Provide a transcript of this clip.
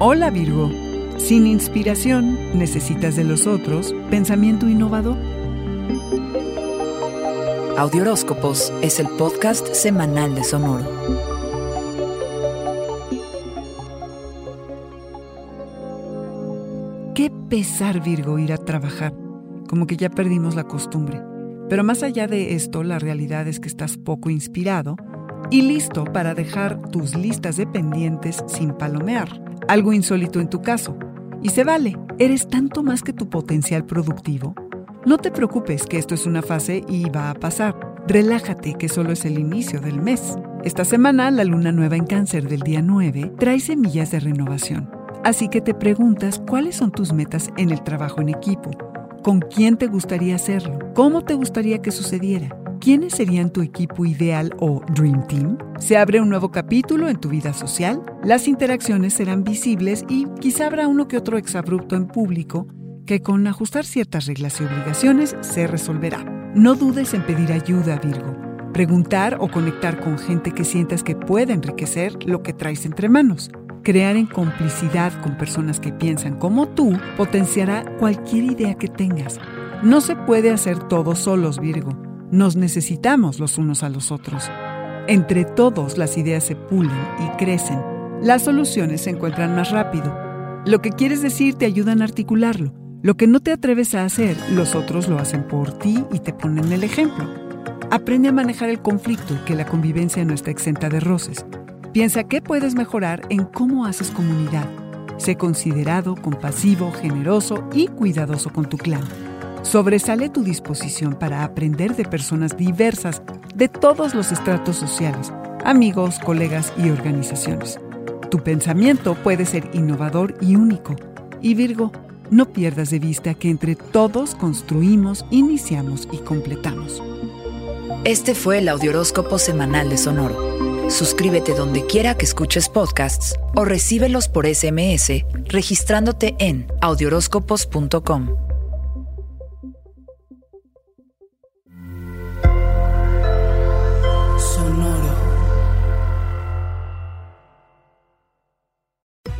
Hola Virgo. Sin inspiración, necesitas de los otros pensamiento innovador. Audioróscopos es el podcast semanal de Sonoro. Qué pesar Virgo ir a trabajar, como que ya perdimos la costumbre. Pero más allá de esto, la realidad es que estás poco inspirado y listo para dejar tus listas de pendientes sin palomear algo insólito en tu caso. Y se vale, eres tanto más que tu potencial productivo. No te preocupes que esto es una fase y va a pasar. Relájate que solo es el inicio del mes. Esta semana la luna nueva en cáncer del día 9 trae semillas de renovación. Así que te preguntas cuáles son tus metas en el trabajo en equipo. ¿Con quién te gustaría hacerlo? ¿Cómo te gustaría que sucediera? ¿Quiénes serían tu equipo ideal o Dream Team? Se abre un nuevo capítulo en tu vida social, las interacciones serán visibles y quizá habrá uno que otro exabrupto en público que con ajustar ciertas reglas y obligaciones se resolverá. No dudes en pedir ayuda, Virgo. Preguntar o conectar con gente que sientas que puede enriquecer lo que traes entre manos. Crear en complicidad con personas que piensan como tú potenciará cualquier idea que tengas. No se puede hacer todo solos, Virgo. Nos necesitamos los unos a los otros. Entre todos las ideas se pulen y crecen. Las soluciones se encuentran más rápido. Lo que quieres decir te ayudan a articularlo. Lo que no te atreves a hacer, los otros lo hacen por ti y te ponen el ejemplo. Aprende a manejar el conflicto que la convivencia no está exenta de roces. Piensa qué puedes mejorar en cómo haces comunidad. Sé considerado, compasivo, generoso y cuidadoso con tu clan. Sobresale tu disposición para aprender de personas diversas de todos los estratos sociales, amigos, colegas y organizaciones. Tu pensamiento puede ser innovador y único. Y Virgo, no pierdas de vista que entre todos construimos, iniciamos y completamos. Este fue el Audioróscopo Semanal de Sonoro. Suscríbete donde quiera que escuches podcasts o recíbelos por SMS registrándote en audioróscopos.com.